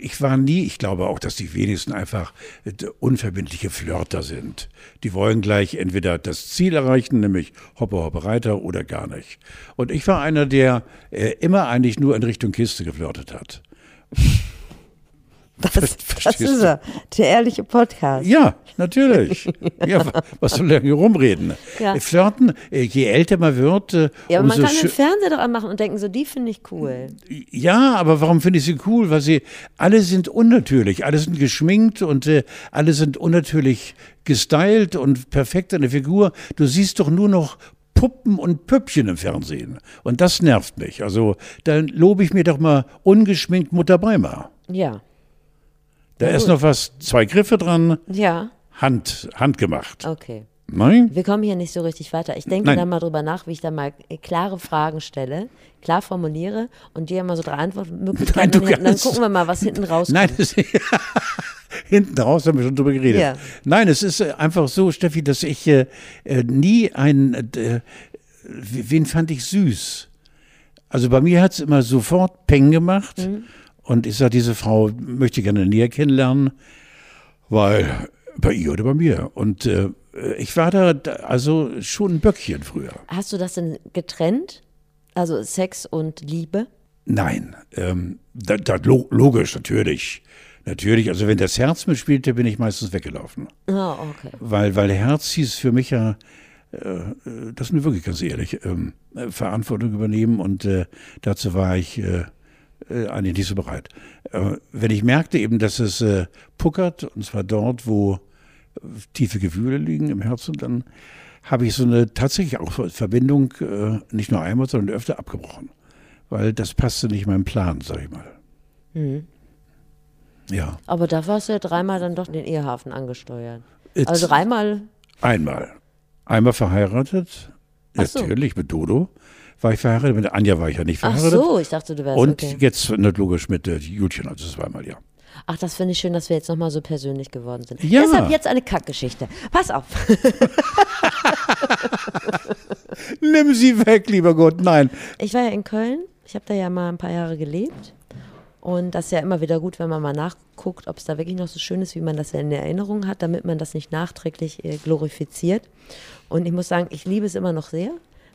ich war nie, ich glaube auch, dass die wenigsten einfach äh, unverbindliche Flirter sind. Die wollen gleich entweder das Ziel erreichen, nämlich Hoppe Hoppe Reiter oder gar nicht. Und ich war einer, der äh, immer eigentlich nur in Richtung Kiste geflirtet hat. Das, das ist er, der ehrliche Podcast. Ja, natürlich. Ja, was soll er hier rumreden? Ja. Flirten, äh, je älter man wird. Äh, ja, aber man kann den Fernseher doch anmachen und denken, so, die finde ich cool. Ja, aber warum finde ich sie cool? Weil sie, alle sind unnatürlich, alle sind geschminkt und äh, alle sind unnatürlich gestylt und perfekt in der Figur. Du siehst doch nur noch Puppen und Püppchen im Fernsehen. Und das nervt mich. Also, dann lobe ich mir doch mal ungeschminkt Mutter Beimer. Ja. Da ja, ist noch was, zwei Griffe dran. Ja. Hand, handgemacht. Okay. Nein? Wir kommen hier nicht so richtig weiter. Ich denke da mal drüber nach, wie ich da mal klare Fragen stelle, klar formuliere und dir mal so drei Antwortmöglichkeiten Nein, dann gucken wir mal, was hinten rauskommt. Nein, das, hinten raus haben wir schon drüber geredet. Ja. Nein, es ist äh, einfach so, Steffi, dass ich äh, äh nie ein, äh, wen fand ich süß? Also bei mir hat es immer sofort Peng gemacht. Mhm. Und ich sage, diese Frau möchte ich gerne näher kennenlernen, weil bei ihr oder bei mir. Und äh, ich war da also schon ein Böckchen früher. Hast du das denn getrennt? Also Sex und Liebe? Nein, ähm, da, da, logisch, natürlich. Natürlich, also wenn das Herz mitspielte, bin ich meistens weggelaufen. Ah, oh, okay. Weil, weil Herz hieß für mich ja, äh, das ist mir wirklich ganz ehrlich, ähm, Verantwortung übernehmen und äh, dazu war ich äh, äh, eigentlich nicht so bereit. Äh, wenn ich merkte eben, dass es äh, puckert, und zwar dort, wo tiefe Gefühle liegen im Herzen, dann habe ich so eine tatsächlich auch Verbindung äh, nicht nur einmal, sondern öfter abgebrochen. Weil das passte nicht meinem Plan, sag ich mal. Mhm. Ja. Aber da warst du ja dreimal dann doch den Ehehafen angesteuert. It's also dreimal. Einmal. Einmal verheiratet, so. natürlich mit Dodo war ich verheiratet, mit Anja war ich ja nicht verheiratet. Ach so, ich dachte, du wärst Und okay. jetzt nicht logisch mit äh, Julchen, also zweimal, ja. Ach, das finde ich schön, dass wir jetzt nochmal so persönlich geworden sind. Ja. Deshalb jetzt eine Kackgeschichte. Pass auf. Nimm sie weg, lieber Gott, nein. Ich war ja in Köln. Ich habe da ja mal ein paar Jahre gelebt. Und das ist ja immer wieder gut, wenn man mal nachguckt, ob es da wirklich noch so schön ist, wie man das in Erinnerung hat, damit man das nicht nachträglich äh, glorifiziert. Und ich muss sagen, ich liebe es immer noch sehr.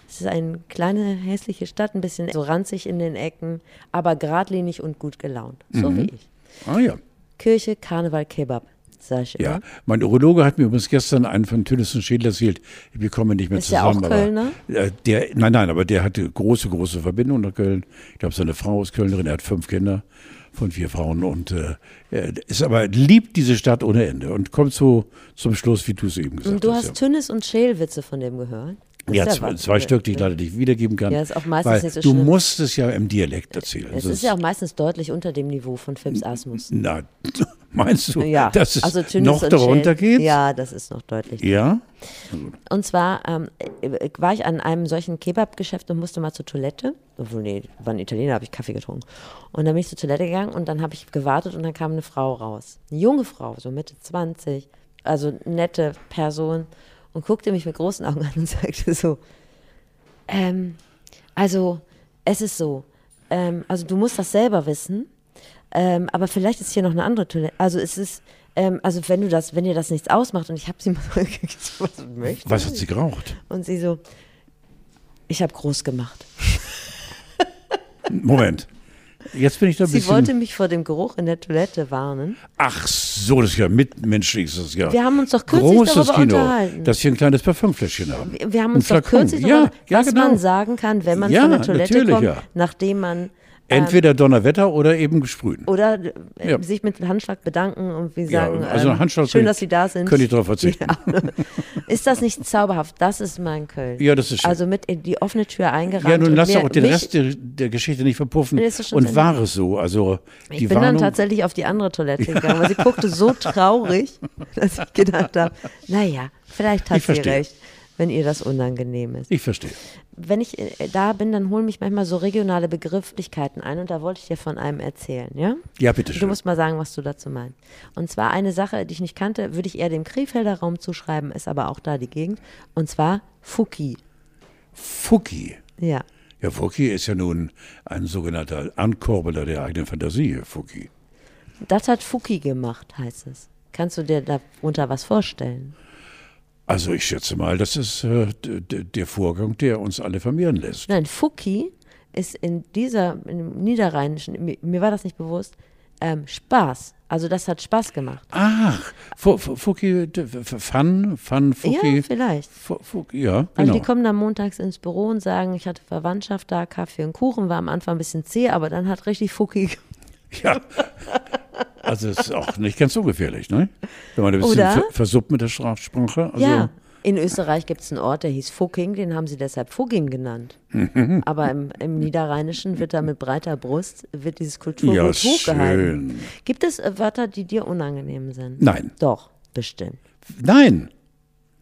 Es ist eine kleine, hässliche Stadt, ein bisschen so ranzig in den Ecken, aber geradlinig und gut gelaunt. So mhm. wie ich. Ah ja. Kirche, Karneval, Kebab. Ja, mein Urologe hat mir übrigens gestern einen von Tünnissen Schädel erzählt. Wir kommen nicht mehr ist zusammen. Der auch Kölner? Aber, der, nein, nein, aber der hatte große, große Verbindung nach Köln. Ich glaube, seine Frau ist Kölnerin, er hat fünf Kinder von vier Frauen und äh, ist aber liebt diese Stadt ohne Ende und kommt so zum Schluss, wie du es eben gesagt hast. Und du hast ja. Tünnis und Schälwitze von dem gehört? Ja, zwei, zwei Stück, die ich leider nicht wiedergeben kann. Ja, ist auch meistens nicht so Du schlimm. musst es ja im Dialekt erzählen. Es ist ja auch meistens deutlich unter dem Niveau von Phipps Asmus. Na, meinst du, ja, dass es also noch darunter geht? Ja, das ist noch deutlich. Ja? Und zwar ähm, äh, war ich an einem solchen Kebab-Geschäft und musste mal zur Toilette. Obwohl, nee, war ein Italiener, habe ich Kaffee getrunken. Und dann bin ich zur Toilette gegangen und dann habe ich gewartet und dann kam eine Frau raus. Eine junge Frau, so Mitte 20, also nette Person und guckte mich mit großen Augen an und sagte so, ähm, also es ist so, ähm, also du musst das selber wissen, ähm, aber vielleicht ist hier noch eine andere Toilette. Also es ist, ähm, also wenn du das, wenn dir das nichts ausmacht und ich habe sie mal gefragt, was möchtest Was hat sie geraucht? Und sie so, ich habe groß gemacht. Moment. Jetzt bin ich da ein Sie bisschen wollte mich vor dem Geruch in der Toilette warnen. Ach so, das ist ja mitmenschlich. Das ist ja wir haben uns doch kürzlich Großes darüber Kino, unterhalten. dass wir ein kleines Parfümfläschchen haben. Wir, wir haben uns doch kürzlich darüber, ja, was genau. man sagen kann, wenn man ja, von der Toilette kommt, ja. nachdem man Entweder Donnerwetter oder eben gesprühen. Oder äh, ja. sich mit Handschlag bedanken und wie sagen, ja, also ähm, schön, dass Sie da sind. Könnte ich darauf verzichten. Ja. Ist das nicht zauberhaft? Das ist mein Köln. Ja, das ist schön. Also mit in die offene Tür eingerannt. Ja, nun lass doch den Rest der, der, Geschichte nicht verpuffen. Nee, und war es so? Also ich bin Warnung dann tatsächlich auf die andere Toilette gegangen, weil sie guckte so traurig, dass ich gedacht habe, naja, vielleicht hat sie recht wenn ihr das unangenehm ist. Ich verstehe. Wenn ich äh, da bin, dann holen mich manchmal so regionale Begrifflichkeiten ein und da wollte ich dir von einem erzählen, ja? Ja, bitte schön. Du musst mal sagen, was du dazu meinst. Und zwar eine Sache, die ich nicht kannte, würde ich eher dem Krefelder Raum zuschreiben, ist aber auch da die Gegend. Und zwar Fuki. Fuki? Ja. Ja, Fuki ist ja nun ein sogenannter Ankurbeler der eigenen Fantasie, Fuki. Das hat Fuki gemacht, heißt es. Kannst du dir darunter was vorstellen? Also ich schätze mal, das ist äh, der Vorgang, der uns alle vermehren lässt. Nein, Fuki ist in dieser, im Niederrheinischen, mir, mir war das nicht bewusst, ähm, Spaß. Also das hat Spaß gemacht. Ach, Fuki, Fun, Fun, Fuki. Ja, vielleicht. Fuki, ja, genau. Also die kommen dann montags ins Büro und sagen, ich hatte Verwandtschaft da, Kaffee und Kuchen, war am Anfang ein bisschen zäh, aber dann hat richtig Fuki. Ja, also es ist auch nicht ganz ungefährlich, ne? Wenn man ein bisschen Oder? versuppt mit der Strafsprache. Also ja, in Österreich gibt es einen Ort, der hieß Fucking, den haben sie deshalb Fugging genannt. Aber im, im, Niederrheinischen wird da mit breiter Brust, wird dieses Kulturgut ja, hochgehalten. Gibt es äh, Wörter, die dir unangenehm sind? Nein. Doch, bestimmt. Nein.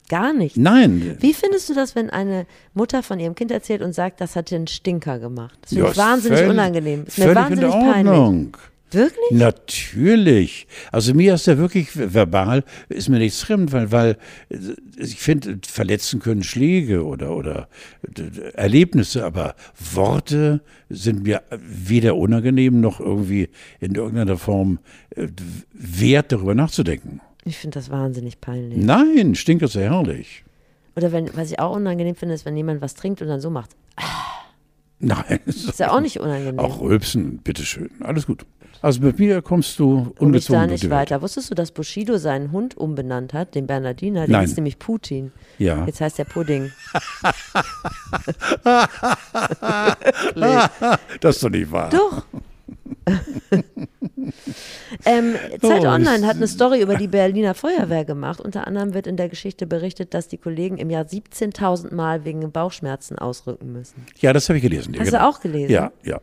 Gar nicht. Nein. Wie findest du das, wenn eine Mutter von ihrem Kind erzählt und sagt, das hat dir einen Stinker gemacht? Das finde ich wahnsinnig völlig, unangenehm. Das ist mir wahnsinnig peinlich. Wirklich? Natürlich. Also mir ist ja wirklich verbal, ist mir nichts fremd, weil, weil ich finde, verletzen können Schläge oder, oder Erlebnisse, aber Worte sind mir weder unangenehm noch irgendwie in irgendeiner Form äh, wert, darüber nachzudenken. Ich finde das wahnsinnig peinlich. Nein, stinkt ist ja herrlich. Oder wenn, was ich auch unangenehm finde, ist, wenn jemand was trinkt und dann so macht. Nein. Ist ja auch nicht unangenehm. Auch rülpsen, bitteschön. Alles gut. Also mit mir kommst du ungezwungen. Ich da nicht weiter. Wusstest du, dass Bushido seinen Hund umbenannt hat, den Bernardiner? Der ist nämlich Putin. Ja. Jetzt heißt der Pudding. das ist doch nicht wahr. Doch. ähm, Zeit oh, Online hat eine Story über die Berliner Feuerwehr gemacht. Unter anderem wird in der Geschichte berichtet, dass die Kollegen im Jahr 17.000 Mal wegen Bauchschmerzen ausrücken müssen. Ja, das habe ich gelesen. Hast genau. du auch gelesen? Ja, ja.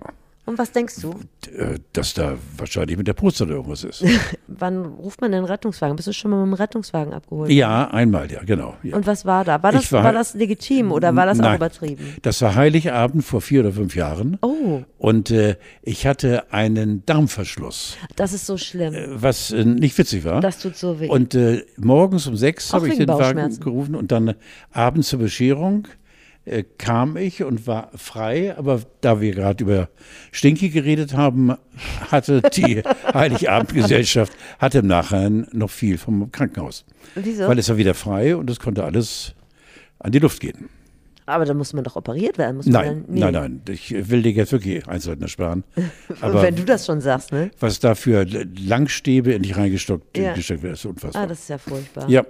Und was denkst du? Äh, dass da wahrscheinlich mit der oder irgendwas ist. Wann ruft man den Rettungswagen? Bist du schon mal mit dem Rettungswagen abgeholt? Ja, einmal, ja, genau. Ja. Und was war da? War das, war, war, das legitim oder war das nein, auch übertrieben? Das war Heiligabend vor vier oder fünf Jahren. Oh. Und äh, ich hatte einen Darmverschluss. Das ist so schlimm. Äh, was äh, nicht witzig war. Das tut so weh. Und äh, morgens um sechs habe ich den Wagen gerufen und dann abends zur Bescherung äh, kam ich und war frei, aber da wir gerade über Stinky geredet haben, hatte die Heiligabendgesellschaft hatte im Nachhinein noch viel vom Krankenhaus. Wieso? Weil es war wieder frei und es konnte alles an die Luft gehen. Aber da muss man doch operiert werden. Muss nein, dann, nee. nein, nein. Ich will dir jetzt wirklich Einzelheiten ersparen. Aber wenn du das schon sagst, ne? Was da für Langstäbe in dich reingestockt ja. wird, ist unfassbar. Ah, das ist ja furchtbar. Ja.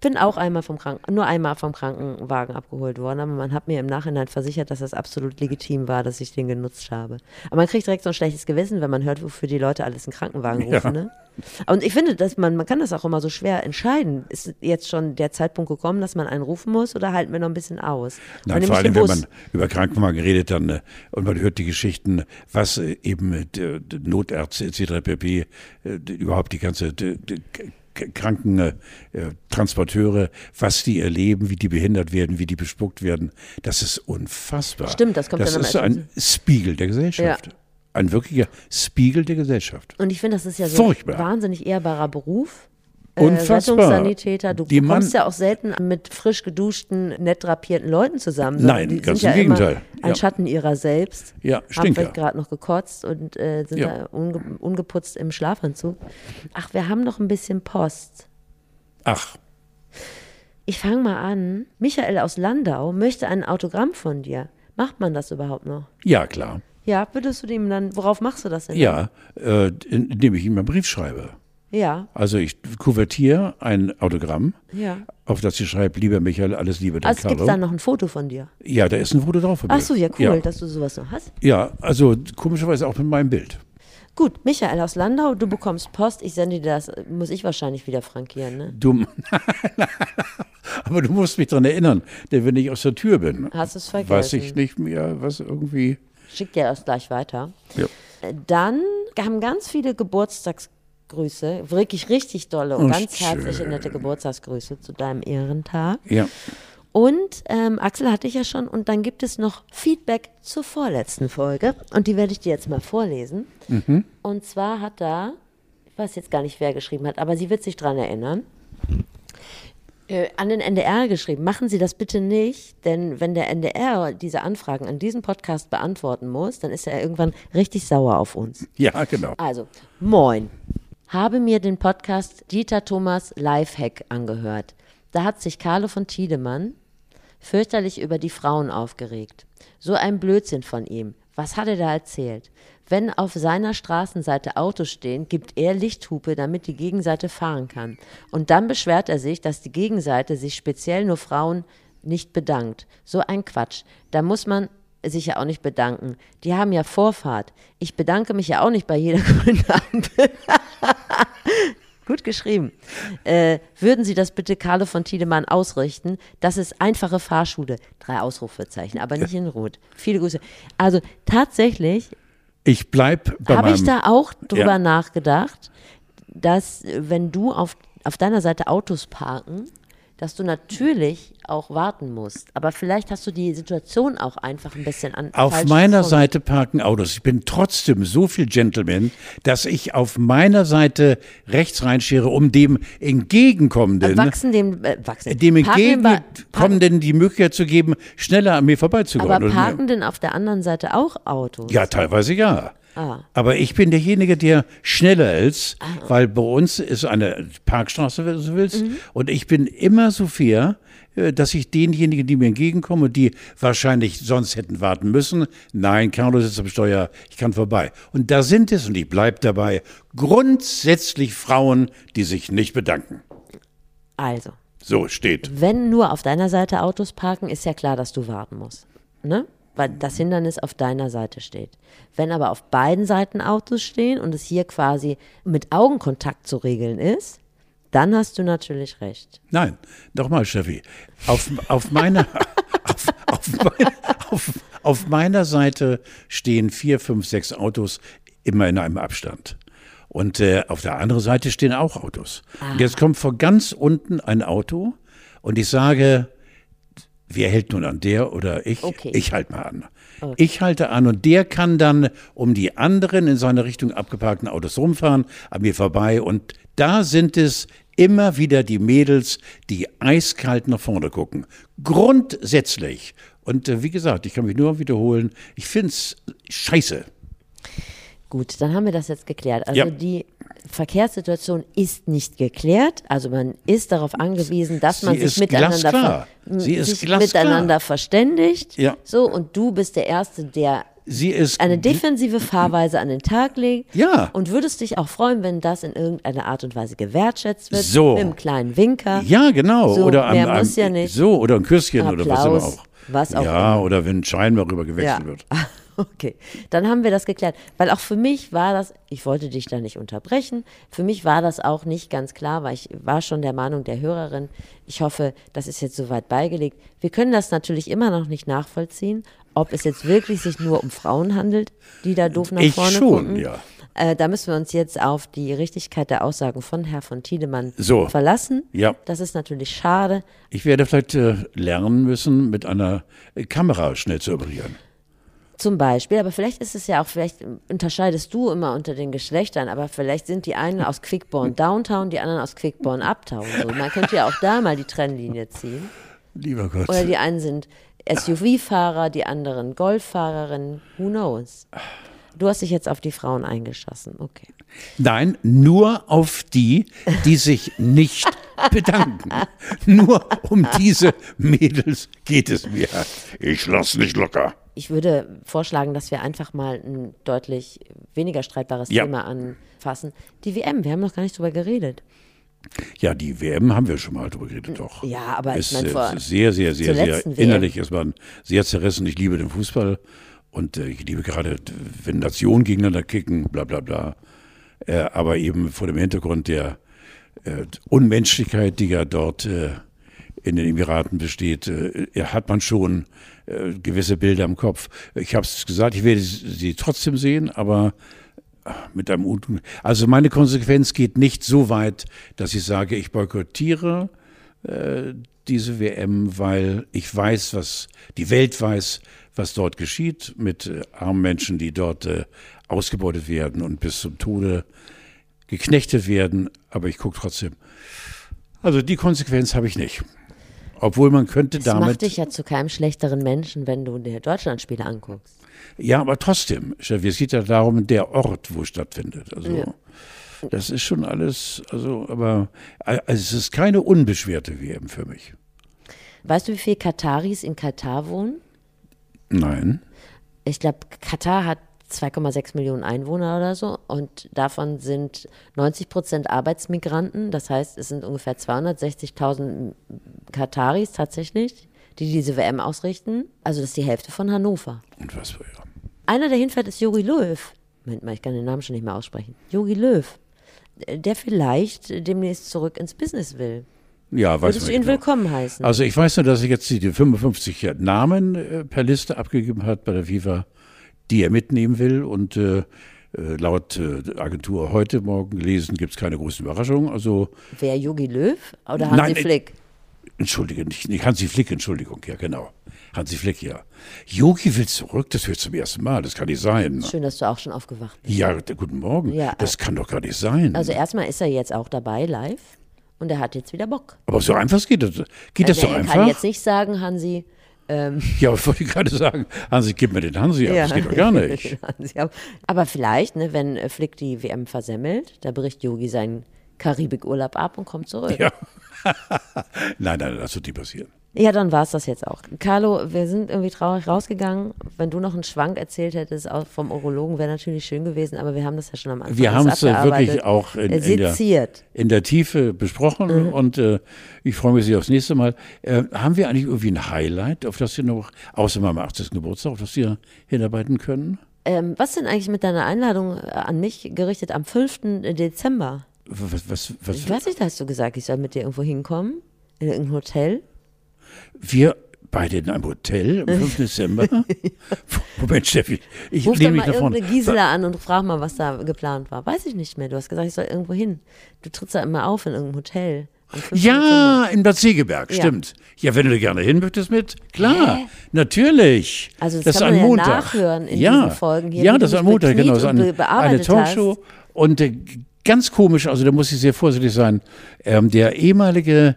Bin auch einmal vom Kranken, nur einmal vom Krankenwagen abgeholt worden, aber man hat mir im Nachhinein versichert, dass das absolut legitim war, dass ich den genutzt habe. Aber man kriegt direkt so ein schlechtes Gewissen, wenn man hört, wofür die Leute alles einen Krankenwagen rufen. Ja. Ne? Und ich finde, dass man, man kann das auch immer so schwer entscheiden. Ist jetzt schon der Zeitpunkt gekommen, dass man einen rufen muss oder halten wir noch ein bisschen aus? Nein, vor allem, wenn man über Krankenwagen redet dann äh, und man hört die Geschichten, was äh, eben äh, Notärzte etc. pp. überhaupt die ganze die, die, Krankentransporteure, äh, was die erleben, wie die behindert werden, wie die bespuckt werden. Das ist unfassbar. Stimmt, das kommt das dann ist ein Spiegel der Gesellschaft. Ja. Ein wirklicher Spiegel der Gesellschaft. Und ich finde, das ist ja so Furchtbar. ein wahnsinnig ehrbarer Beruf. Äh, Rettungssanitäter. Du die kommst ja auch selten mit frisch geduschten, nett drapierten Leuten zusammen. Nein, ganz im ja Gegenteil. ein ja. Schatten ihrer selbst. Ja, stinkt. Haben vielleicht gerade noch gekotzt und äh, sind ja. da unge ungeputzt im Schlafanzug. Ach, wir haben noch ein bisschen Post. Ach. Ich fange mal an. Michael aus Landau möchte ein Autogramm von dir. Macht man das überhaupt noch? Ja, klar. Ja, würdest du dem dann, worauf machst du das denn? Ja, äh, indem ich ihm einen Brief schreibe. Ja. Also ich kuvertiere ein Autogramm, ja. auf das sie schreibt, lieber Michael, alles Liebe, dein also Carlo. gibt da noch ein Foto von dir? Ja, da ist ein Foto drauf von mir. Ach so, ja, cool, ja. dass du sowas noch hast. Ja, also komischerweise auch mit meinem Bild. Gut, Michael aus Landau, du bekommst Post, ich sende dir das, muss ich wahrscheinlich wieder frankieren, ne? Du, aber du musst mich daran erinnern, denn wenn ich aus der Tür bin, hast du es vergessen. weiß ich nicht mehr, was irgendwie. Schick dir das gleich weiter. Ja. Dann haben ganz viele Geburtstagsgrüße, wirklich richtig dolle und oh, ganz schön. herzliche, nette Geburtstagsgrüße zu deinem Ehrentag. Ja. Und ähm, Axel hatte ich ja schon. Und dann gibt es noch Feedback zur vorletzten Folge. Und die werde ich dir jetzt mal vorlesen. Mhm. Und zwar hat da, ich weiß jetzt gar nicht, wer geschrieben hat, aber sie wird sich dran erinnern. Äh, an den NDR geschrieben, machen Sie das bitte nicht, denn wenn der NDR diese Anfragen an diesen Podcast beantworten muss, dann ist er irgendwann richtig sauer auf uns. Ja, genau. Also, moin. Habe mir den Podcast Dieter Thomas Lifehack angehört. Da hat sich Carlo von Tiedemann fürchterlich über die Frauen aufgeregt. So ein Blödsinn von ihm. Was hat er da erzählt? Wenn auf seiner Straßenseite Autos stehen, gibt er Lichthupe, damit die Gegenseite fahren kann. Und dann beschwert er sich, dass die Gegenseite sich speziell nur Frauen nicht bedankt. So ein Quatsch. Da muss man sich ja auch nicht bedanken. Die haben ja Vorfahrt. Ich bedanke mich ja auch nicht bei jeder grünen Ampel. Gut geschrieben. Äh, würden Sie das bitte Carlo von Tiedemann ausrichten? Das ist einfache Fahrschule. Drei Ausrufezeichen, aber nicht in Rot. Viele Grüße. Also tatsächlich. Ich bleib bei Habe ich da auch drüber ja. nachgedacht, dass wenn du auf, auf deiner Seite Autos parken, dass du natürlich auch warten musst. Aber vielleicht hast du die Situation auch einfach ein bisschen an. Auf meiner Grund. Seite parken Autos. Ich bin trotzdem so viel Gentleman, dass ich auf meiner Seite rechts reinschere, um dem entgegenkommenden, wachsen dem, äh, wachsen. dem entgegenkommenden die Möglichkeit zu geben, schneller an mir vorbeizukommen. Aber parken denn auf der anderen Seite auch Autos? Ja, teilweise ja. Ah. Aber ich bin derjenige, der schneller ist, ah. weil bei uns ist eine Parkstraße, wenn du willst. Mhm. Und ich bin immer so fair, äh, dass ich denjenigen, die mir entgegenkommen die wahrscheinlich sonst hätten warten müssen, nein, Carlo sitzt am Steuer, ich kann vorbei. Und da sind es, und ich bleibe dabei, grundsätzlich Frauen, die sich nicht bedanken. Also. So steht. Wenn nur auf deiner Seite Autos parken, ist ja klar, dass du warten musst. Ne? Weil das Hindernis auf deiner Seite steht. Wenn aber auf beiden Seiten Autos stehen und es hier quasi mit Augenkontakt zu regeln ist, dann hast du natürlich recht. Nein, doch mal, Steffi. Auf, auf, meiner, auf, auf, mein, auf, auf meiner Seite stehen vier, fünf, sechs Autos immer in einem Abstand. Und äh, auf der anderen Seite stehen auch Autos. Ah. Und jetzt kommt von ganz unten ein Auto und ich sage, Wer hält nun an, der oder ich? Okay. Ich halte mal an. Okay. Ich halte an und der kann dann um die anderen in seine Richtung abgeparkten Autos rumfahren, an mir vorbei und da sind es immer wieder die Mädels, die eiskalt nach vorne gucken. Grundsätzlich. Und äh, wie gesagt, ich kann mich nur wiederholen, ich finde es scheiße. Gut, dann haben wir das jetzt geklärt. Also ja. die Verkehrssituation ist nicht geklärt. Also man ist darauf angewiesen, dass man sich miteinander, sich miteinander verständigt. Ja. So, und du bist der Erste, der Sie ist eine defensive Fahrweise an den Tag legt. Ja. Und würdest dich auch freuen, wenn das in irgendeiner Art und Weise gewertschätzt wird. So. Mit einem kleinen Winker. Ja, genau. So, oder mehr am, muss ja nicht. So, oder ein Küsschen Applaus, oder was immer auch. Was auch ja, immer. oder wenn ein Schein darüber gewechselt ja. wird. Okay, dann haben wir das geklärt. Weil auch für mich war das, ich wollte dich da nicht unterbrechen, für mich war das auch nicht ganz klar, weil ich war schon der Meinung der Hörerin, ich hoffe, das ist jetzt soweit beigelegt. Wir können das natürlich immer noch nicht nachvollziehen, ob es jetzt wirklich sich nur um Frauen handelt, die da doof nach ich vorne schon, gucken. Ja. Äh, da müssen wir uns jetzt auf die Richtigkeit der Aussagen von Herrn von Tiedemann so. verlassen. Ja. Das ist natürlich schade. Ich werde vielleicht äh, lernen müssen, mit einer Kamera schnell zu operieren. Zum Beispiel, aber vielleicht ist es ja auch, vielleicht unterscheidest du immer unter den Geschlechtern, aber vielleicht sind die einen aus Quickborn Downtown, die anderen aus Quickborn Uptown. So. Man könnte ja auch da mal die Trennlinie ziehen. Lieber Gott. Oder die einen sind SUV-Fahrer, die anderen Golffahrerinnen. Who knows? Du hast dich jetzt auf die Frauen eingeschossen, okay. Nein, nur auf die, die sich nicht bedanken. nur um diese Mädels geht es mir. Ich lass nicht locker. Ich würde vorschlagen, dass wir einfach mal ein deutlich weniger streitbares ja. Thema anfassen. Die WM, wir haben noch gar nicht drüber geredet. Ja, die WM haben wir schon mal drüber geredet, doch. Ja, aber ist, ich meine, vor sehr, sehr, sehr, sehr innerlich ist man sehr zerrissen. Ich liebe den Fußball und äh, ich liebe gerade, wenn Nationen gegeneinander kicken, bla bla bla. Äh, aber eben vor dem Hintergrund der äh, Unmenschlichkeit, die ja dort äh, in den Emiraten besteht, äh, hat man schon äh, gewisse Bilder im Kopf. Ich habe es gesagt, ich werde sie trotzdem sehen, aber mit einem Unten. Also meine Konsequenz geht nicht so weit, dass ich sage, ich boykottiere äh, diese WM, weil ich weiß, was die Welt weiß, was dort geschieht mit äh, armen Menschen, die dort äh, ausgebeutet werden und bis zum Tode geknechtet werden. Aber ich gucke trotzdem. Also die Konsequenz habe ich nicht. Obwohl man könnte das damit. Das macht dich ja zu keinem schlechteren Menschen, wenn du dir Deutschlandspiele anguckst. Ja, aber trotzdem, es geht ja darum, der Ort, wo es stattfindet. Also ja. das ist schon alles, also, aber also es ist keine unbeschwerte WM für mich. Weißt du, wie viele Kataris in Katar wohnen? Nein. Ich glaube, Katar hat 2,6 Millionen Einwohner oder so und davon sind 90 Prozent Arbeitsmigranten. Das heißt, es sind ungefähr 260.000 Kataris tatsächlich, die diese WM ausrichten. Also das ist die Hälfte von Hannover. Und was für ja. Einer, der hinfährt, ist Jogi Löw. Moment mal, ich kann den Namen schon nicht mehr aussprechen. Jogi Löw. Der vielleicht demnächst zurück ins Business will. Ja, weiß Würdest du ihn genau. willkommen heißen? Also ich weiß nur, dass er jetzt die 55 Namen äh, per Liste abgegeben hat bei der FIFA, die er mitnehmen will. Und äh, äh laut äh, Agentur heute Morgen gelesen gibt es keine großen Überraschungen. Also, Wer, Jogi Löw oder Hansi nein, Flick? Entschuldige, nicht, nicht Hansi Flick, Entschuldigung, ja genau. Hansi Flick, ja. Yogi will zurück, das wird zum ersten Mal, das kann nicht sein. Schön, dass du auch schon aufgewacht bist. Ja, guten Morgen. Ja, das kann doch gar nicht sein. Also erstmal ist er jetzt auch dabei, live, und er hat jetzt wieder Bock. Aber so einfach geht das, geht also das so er einfach? Ich kann jetzt nicht sagen, Hansi, ähm, ja, ich wollte gerade sagen, Hansi, gib mir den Hansi ab, ja. das geht doch gar nicht. Aber vielleicht, ne, wenn Flick die WM versemmelt, da bricht Yogi seinen Karibikurlaub ab und kommt zurück. Ja. nein, nein, das wird nie passieren. Ja, dann war es das jetzt auch. Carlo, wir sind irgendwie traurig rausgegangen. Wenn du noch einen Schwank erzählt hättest vom Urologen, wäre natürlich schön gewesen, aber wir haben das ja schon am Anfang Wir haben es äh, wirklich auch in, in, der, in, der, Tiefe besprochen mhm. und äh, ich freue mich sehr aufs nächste Mal. Äh, haben wir eigentlich irgendwie ein Highlight, auf das wir noch, außer meinem 80. Geburtstag, auf das wir hinarbeiten können? Ähm, was denn eigentlich mit deiner Einladung äh, an mich gerichtet am 5. Dezember? Was, was, was? Ich weiß nicht, hast du gesagt, ich soll mit dir irgendwo hinkommen? In irgendein Hotel? Wir beide in einem Hotel am 5. Dezember. Moment, Steffi, ich Ruf nehme mich nach vorne. Gisela an und frag mal, was da geplant war. Weiß ich nicht mehr. Du hast gesagt, ich soll irgendwo hin. Du trittst da immer auf in irgendeinem Hotel. Ja, in Bad Segeberg, ja. stimmt. Ja, wenn du gerne hin möchtest mit, klar, Hä? natürlich. Also das, das kann man ja Montag. nachhören in ja. diesen Folgen hier. Ja, das ist am Montag, genau. So eine, eine Talkshow. Hast. Und äh, ganz komisch, also da muss ich sehr vorsichtig sein, ähm, der ehemalige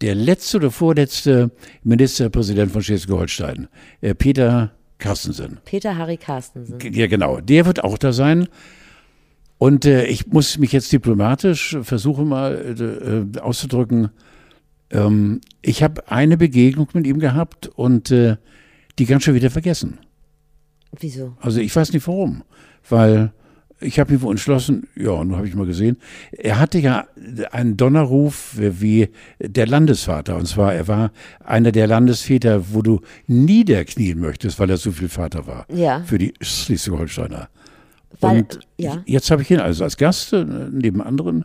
der letzte oder vorletzte Ministerpräsident von Schleswig-Holstein, äh, Peter Carstensen. Peter Harry Carstensen. Ja, genau. Der wird auch da sein. Und äh, ich muss mich jetzt diplomatisch versuchen mal äh, auszudrücken. Ähm, ich habe eine Begegnung mit ihm gehabt und äh, die ganz schön wieder vergessen. Wieso? Also ich weiß nicht warum. Weil ich habe mich wohl entschlossen, ja, nun habe ich mal gesehen, er hatte ja einen Donnerruf wie der Landesvater. Und zwar, er war einer der Landesväter, wo du niederknien möchtest, weil er so viel Vater war. Ja. Für die Schleswig-Holsteiner. Und ja. jetzt habe ich ihn also als Gast äh, neben anderen.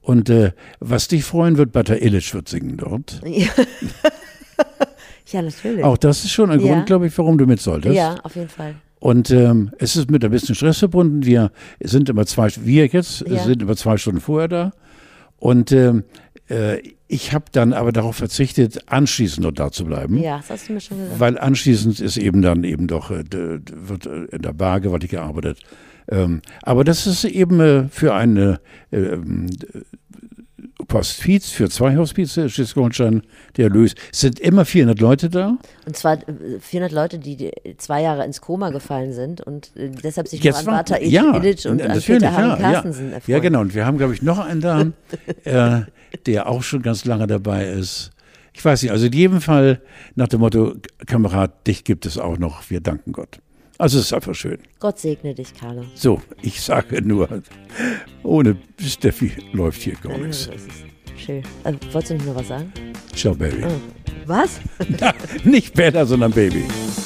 Und äh, was dich freuen wird, Bata Illich wird singen dort. Ja. ja, natürlich. Auch das ist schon ein ja. Grund, glaube ich, warum du mit solltest. Ja, auf jeden Fall. Und ähm, es ist mit ein bisschen Stress verbunden. Wir sind immer zwei, wir jetzt ja. sind immer zwei Stunden vorher da. Und ähm, Äh, ich habe dann aber darauf verzichtet, anschließend noch da zu bleiben. Ja, das hast du mir schon gesagt. Weil anschließend ist eben dann eben doch, äh, wird in der Bar gewaltig gearbeitet. Ähm, aber das ist eben für eine Hospiz, für zwei Hospize, Schleswig-Holstein, der Erlös. Es sind immer 400 Leute da. Und zwar 400 äh, Leute, die zwei Jahre ins Koma gefallen sind und äh, deshalb sich Jetzt nur an Bata ja, Illich und an Peter ja, Carstensen ja. ja, genau. Und wir haben, glaube ich, noch einen da, äh, der auch schon ganz lange dabei ist. Ich weiß nicht, also in jedem Fall nach dem Motto, Kamerad, dich gibt es auch noch, wir danken Gott. Also es ist einfach schön. Gott segne dich, Carlo. So, ich sage nur, ohne Steffi läuft hier gar ah, nichts. Schön. Äh, wolltest du nicht nur was sagen? Ciao, Baby. Oh. Was? Na, nicht Bella, sondern Baby. Musik